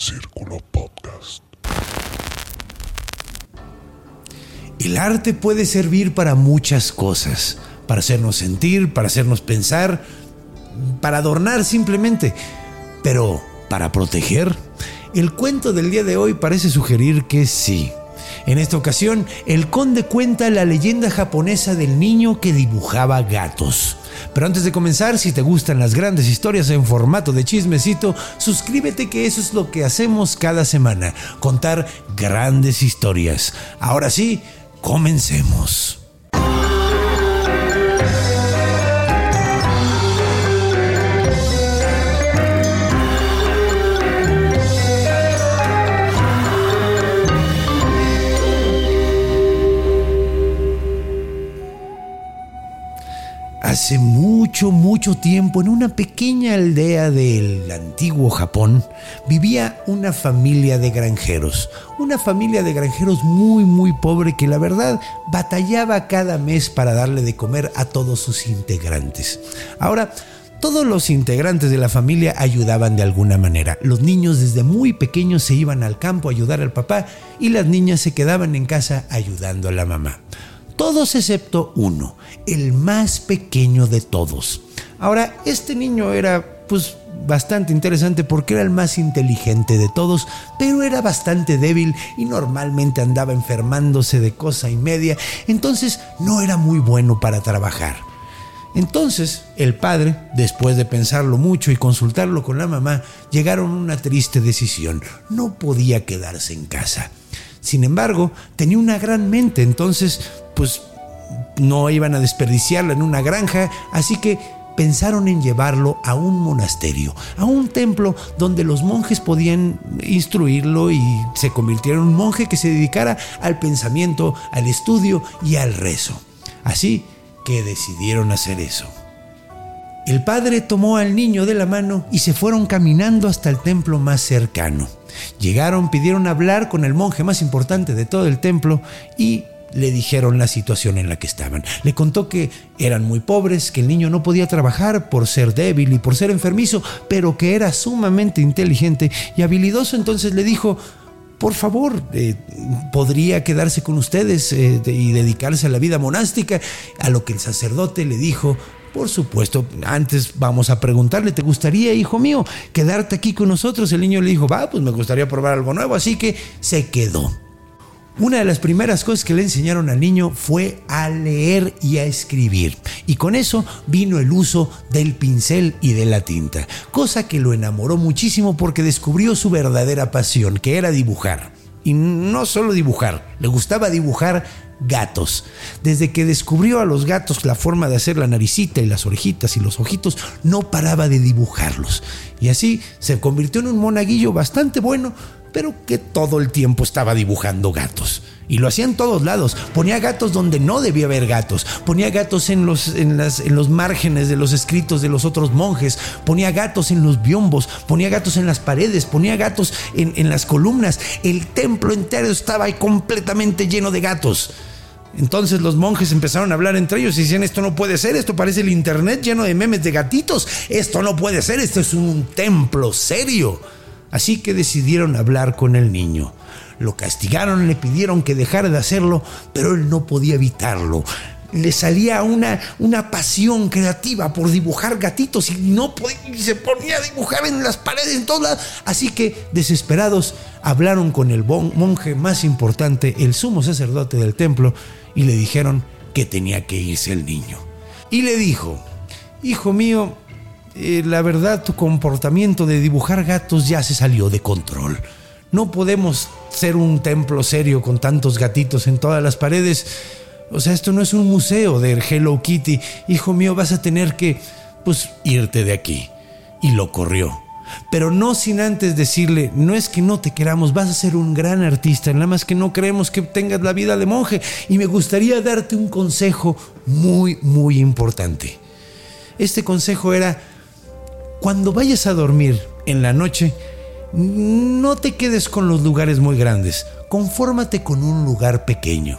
Círculo Podcast. El arte puede servir para muchas cosas, para hacernos sentir, para hacernos pensar, para adornar simplemente, pero para proteger. El cuento del día de hoy parece sugerir que sí. En esta ocasión, el conde cuenta la leyenda japonesa del niño que dibujaba gatos. Pero antes de comenzar, si te gustan las grandes historias en formato de chismecito, suscríbete que eso es lo que hacemos cada semana, contar grandes historias. Ahora sí, comencemos. Mucho, mucho tiempo, en una pequeña aldea del antiguo Japón, vivía una familia de granjeros. Una familia de granjeros muy, muy pobre que la verdad batallaba cada mes para darle de comer a todos sus integrantes. Ahora, todos los integrantes de la familia ayudaban de alguna manera. Los niños desde muy pequeños se iban al campo a ayudar al papá y las niñas se quedaban en casa ayudando a la mamá todos excepto uno, el más pequeño de todos. Ahora, este niño era pues bastante interesante porque era el más inteligente de todos, pero era bastante débil y normalmente andaba enfermándose de cosa y media, entonces no era muy bueno para trabajar. Entonces, el padre, después de pensarlo mucho y consultarlo con la mamá, llegaron a una triste decisión. No podía quedarse en casa. Sin embargo, tenía una gran mente, entonces, pues no iban a desperdiciarla en una granja, así que pensaron en llevarlo a un monasterio, a un templo donde los monjes podían instruirlo y se convirtiera en un monje que se dedicara al pensamiento, al estudio y al rezo. Así que decidieron hacer eso. El padre tomó al niño de la mano y se fueron caminando hasta el templo más cercano. Llegaron, pidieron hablar con el monje más importante de todo el templo y le dijeron la situación en la que estaban. Le contó que eran muy pobres, que el niño no podía trabajar por ser débil y por ser enfermizo, pero que era sumamente inteligente y habilidoso. Entonces le dijo, por favor, eh, podría quedarse con ustedes eh, y dedicarse a la vida monástica. A lo que el sacerdote le dijo, por supuesto, antes vamos a preguntarle, ¿te gustaría, hijo mío, quedarte aquí con nosotros? El niño le dijo, va, pues me gustaría probar algo nuevo, así que se quedó. Una de las primeras cosas que le enseñaron al niño fue a leer y a escribir. Y con eso vino el uso del pincel y de la tinta, cosa que lo enamoró muchísimo porque descubrió su verdadera pasión, que era dibujar. Y no solo dibujar, le gustaba dibujar gatos. Desde que descubrió a los gatos la forma de hacer la naricita y las orejitas y los ojitos, no paraba de dibujarlos. Y así se convirtió en un monaguillo bastante bueno, pero que todo el tiempo estaba dibujando gatos. Y lo hacía en todos lados. Ponía gatos donde no debía haber gatos. Ponía gatos en los, en, las, en los márgenes de los escritos de los otros monjes. Ponía gatos en los biombos. Ponía gatos en las paredes. Ponía gatos en, en las columnas. El templo entero estaba completamente lleno de gatos. Entonces los monjes empezaron a hablar entre ellos y decían, esto no puede ser, esto parece el internet lleno de memes de gatitos, esto no puede ser, esto es un templo serio. Así que decidieron hablar con el niño. Lo castigaron, le pidieron que dejara de hacerlo, pero él no podía evitarlo. le salía una, una pasión creativa por dibujar gatitos y no podía, y se ponía a dibujar en las paredes en todas. Así que desesperados hablaron con el monje más importante, el sumo sacerdote del templo, y le dijeron que tenía que irse el niño. Y le dijo, hijo mío, eh, la verdad tu comportamiento de dibujar gatos ya se salió de control. No podemos ser un templo serio con tantos gatitos en todas las paredes. O sea, esto no es un museo de Hello Kitty. Hijo mío, vas a tener que, pues, irte de aquí. Y lo corrió. Pero no sin antes decirle, no es que no te queramos, vas a ser un gran artista, nada más que no creemos que tengas la vida de monje. Y me gustaría darte un consejo muy, muy importante. Este consejo era, cuando vayas a dormir en la noche, no te quedes con los lugares muy grandes, confórmate con un lugar pequeño.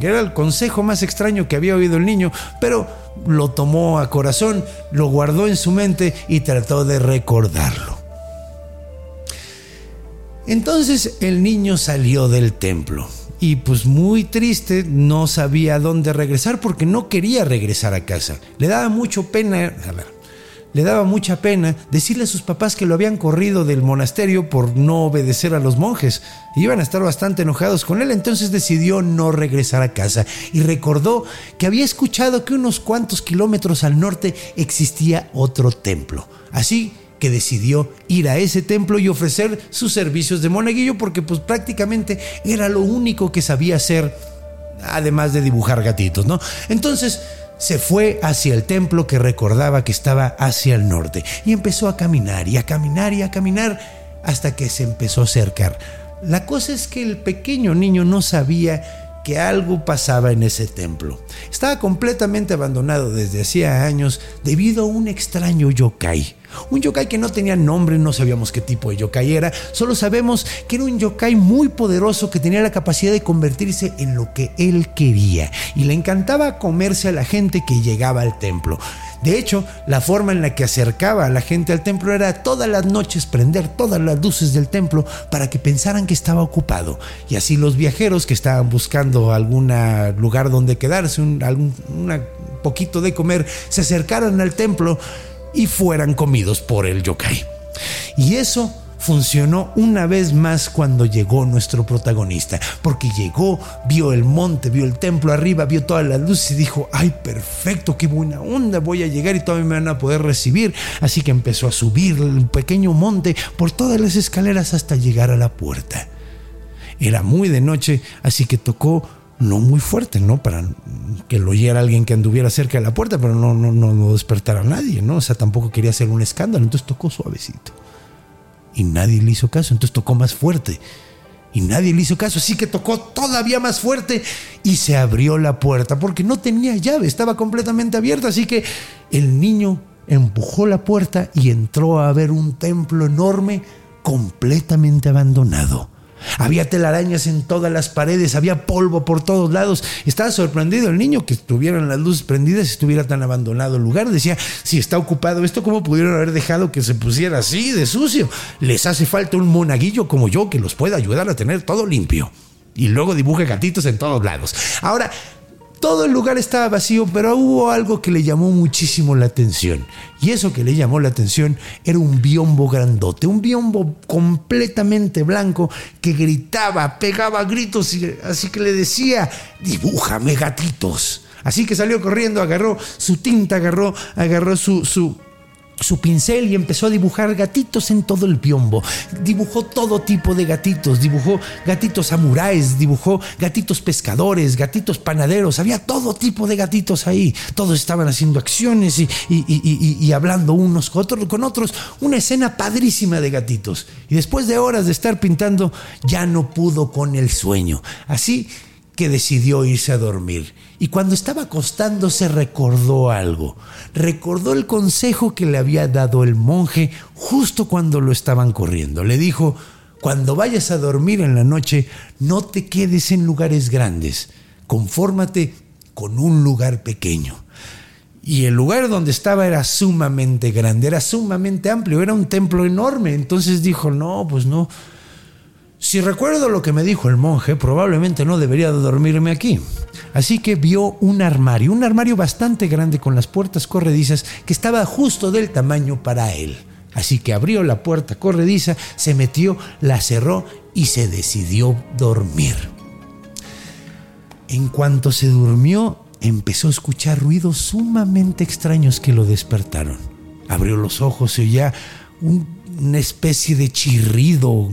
Era el consejo más extraño que había oído el niño, pero lo tomó a corazón, lo guardó en su mente y trató de recordarlo. Entonces el niño salió del templo y pues muy triste no sabía dónde regresar porque no quería regresar a casa. Le daba mucho pena, le daba mucha pena decirle a sus papás que lo habían corrido del monasterio por no obedecer a los monjes. Iban a estar bastante enojados con él, entonces decidió no regresar a casa y recordó que había escuchado que unos cuantos kilómetros al norte existía otro templo. Así que decidió ir a ese templo y ofrecer sus servicios de monaguillo porque pues prácticamente era lo único que sabía hacer además de dibujar gatitos, ¿no? Entonces se fue hacia el templo que recordaba que estaba hacia el norte y empezó a caminar y a caminar y a caminar hasta que se empezó a acercar. La cosa es que el pequeño niño no sabía que algo pasaba en ese templo. Estaba completamente abandonado desde hacía años debido a un extraño yokai. Un yokai que no tenía nombre, no sabíamos qué tipo de yokai era, solo sabemos que era un yokai muy poderoso que tenía la capacidad de convertirse en lo que él quería y le encantaba comerse a la gente que llegaba al templo. De hecho, la forma en la que acercaba a la gente al templo era todas las noches prender todas las luces del templo para que pensaran que estaba ocupado. Y así los viajeros que estaban buscando algún lugar donde quedarse, algún poquito de comer, se acercaran al templo y fueran comidos por el yokai. Y eso funcionó una vez más cuando llegó nuestro protagonista, porque llegó, vio el monte, vio el templo arriba, vio todas las luces y dijo, ay, perfecto, qué buena onda, voy a llegar y todavía me van a poder recibir. Así que empezó a subir el pequeño monte por todas las escaleras hasta llegar a la puerta. Era muy de noche, así que tocó no muy fuerte, ¿no? Para que lo oyera alguien que anduviera cerca de la puerta, pero no, no, no, no despertara a nadie, ¿no? O sea, tampoco quería hacer un escándalo, entonces tocó suavecito. Y nadie le hizo caso, entonces tocó más fuerte. Y nadie le hizo caso, así que tocó todavía más fuerte y se abrió la puerta, porque no tenía llave, estaba completamente abierta, así que el niño empujó la puerta y entró a ver un templo enorme completamente abandonado había telarañas en todas las paredes, había polvo por todos lados. Estaba sorprendido el niño que estuvieran las luces prendidas y estuviera tan abandonado el lugar. Decía, si está ocupado esto, ¿cómo pudieron haber dejado que se pusiera así de sucio? Les hace falta un monaguillo como yo que los pueda ayudar a tener todo limpio. Y luego dibuje gatitos en todos lados. Ahora, todo el lugar estaba vacío, pero hubo algo que le llamó muchísimo la atención. Y eso que le llamó la atención era un biombo grandote, un biombo completamente blanco que gritaba, pegaba gritos, y así que le decía, dibújame gatitos. Así que salió corriendo, agarró su tinta, agarró, agarró su, su, su pincel y empezó a dibujar gatitos en todo el biombo. Dibujó todo tipo de gatitos, dibujó gatitos samuráis, dibujó gatitos pescadores, gatitos panaderos, había todo tipo de gatitos ahí. Todos estaban haciendo acciones y, y, hablando unos con otros, con otros. Una escena padrísima de gatitos. Y después de horas de estar pintando, ya no pudo con el sueño. Así que decidió irse a dormir. Y cuando estaba acostándose recordó algo. Recordó el consejo que le había dado el monje justo cuando lo estaban corriendo. Le dijo, cuando vayas a dormir en la noche, no te quedes en lugares grandes. Confórmate con un lugar pequeño. Y el lugar donde estaba era sumamente grande, era sumamente amplio, era un templo enorme. Entonces dijo, no, pues no, Si recuerdo lo que me dijo el monje, probablemente no debería de dormirme aquí. Así que vio un armario, un armario bastante grande con las puertas corredizas que estaba justo del tamaño para él. Así que abrió la puerta corrediza, se metió, la cerró y se decidió dormir. En cuanto se durmió, empezó a escuchar ruidos sumamente extraños que lo despertaron. Abrió los ojos y oía una especie de chirrido,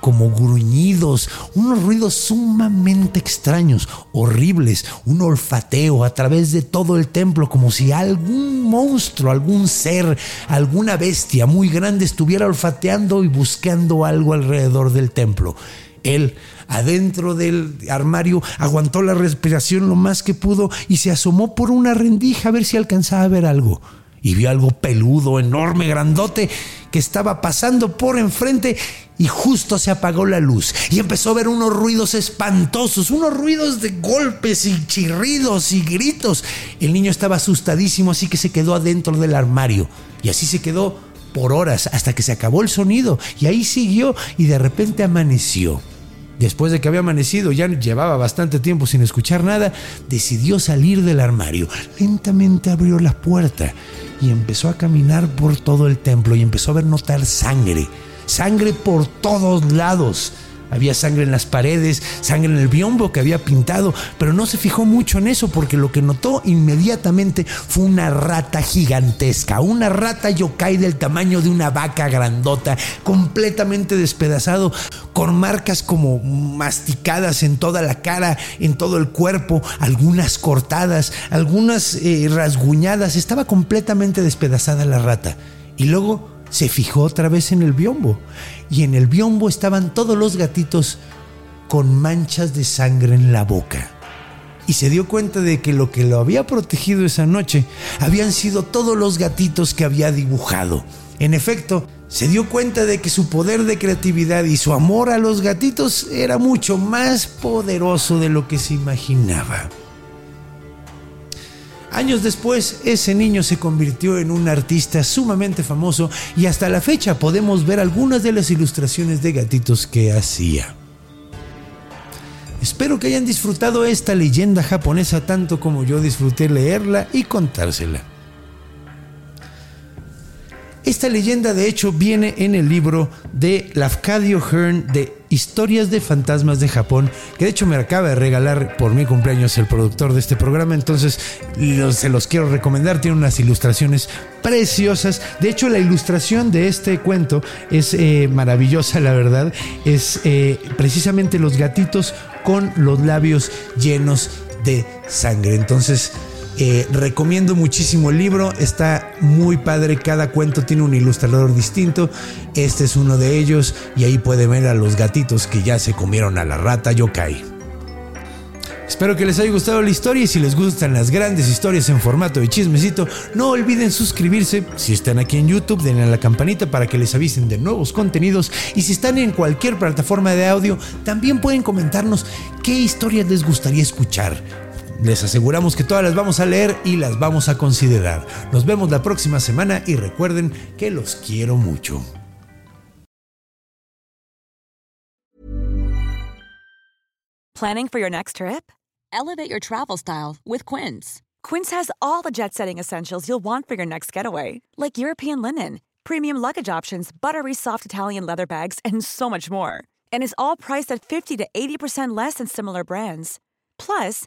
como gruñidos, unos ruidos sumamente extraños, horribles, un olfateo a través de todo el templo, como si algún monstruo, algún ser, alguna bestia muy grande estuviera olfateando y buscando algo alrededor del templo. Él, adentro del armario, aguantó la respiración lo más que pudo y se asomó por una rendija a ver si alcanzaba a ver algo. Y vio algo peludo, enorme, grandote, que estaba pasando por enfrente y justo se apagó la luz y empezó a ver unos ruidos espantosos, unos ruidos de golpes y chirridos y gritos. El niño estaba asustadísimo, así que se quedó adentro del armario y así se quedó por horas hasta que se acabó el sonido y ahí siguió y de repente amaneció. Después de que había amanecido, ya llevaba bastante tiempo sin escuchar nada, decidió salir del armario. Lentamente abrió la puerta y empezó a caminar por todo el templo y empezó a ver notar sangre, sangre por todos lados. Había sangre en las paredes, sangre en el biombo que había pintado, pero no se fijó mucho en eso porque lo que notó inmediatamente fue una rata gigantesca, una rata yokai del tamaño de una vaca grandota, completamente despedazado, con marcas como masticadas en toda la cara, en todo el cuerpo, algunas cortadas, algunas eh, rasguñadas, estaba completamente despedazada la rata. Y luego se fijó otra vez en el biombo y en el biombo estaban todos los gatitos con manchas de sangre en la boca. Y se dio cuenta de que lo que lo había protegido esa noche habían sido todos los gatitos que había dibujado. En efecto, se dio cuenta de que su poder de creatividad y su amor a los gatitos era mucho más poderoso de lo que se imaginaba. Años después, ese niño se convirtió en un artista sumamente famoso y hasta la fecha podemos ver algunas de las ilustraciones de gatitos que hacía. Espero que hayan disfrutado esta leyenda japonesa tanto como yo disfruté leerla y contársela. Esta leyenda de hecho viene en el libro de Lafcadio Hearn de Historias de Fantasmas de Japón, que de hecho me acaba de regalar por mi cumpleaños el productor de este programa, entonces se los quiero recomendar, tiene unas ilustraciones preciosas, de hecho la ilustración de este cuento es eh, maravillosa, la verdad, es eh, precisamente los gatitos con los labios llenos de sangre, entonces eh, recomiendo muchísimo el libro, está muy padre, cada cuento tiene un ilustrador distinto, este es uno de ellos y ahí puede ver a los gatitos que ya se comieron a la rata yokai. Espero que les haya gustado la historia y si les gustan las grandes historias en formato de chismecito, no olviden suscribirse. Si están aquí en YouTube, denle a la campanita para que les avisen de nuevos contenidos. Y si están en cualquier plataforma de audio, también pueden comentarnos qué historias les gustaría escuchar. Les aseguramos que todas las vamos a leer y las vamos a considerar. Nos vemos la próxima semana y recuerden que los quiero mucho. Planning for your next trip? Elevate your travel style with Quince. Quince has all the jet setting essentials you'll want for your next getaway, like European linen, premium luggage options, buttery soft Italian leather bags, and so much more. And is all priced at 50 to 80% less than similar brands. Plus,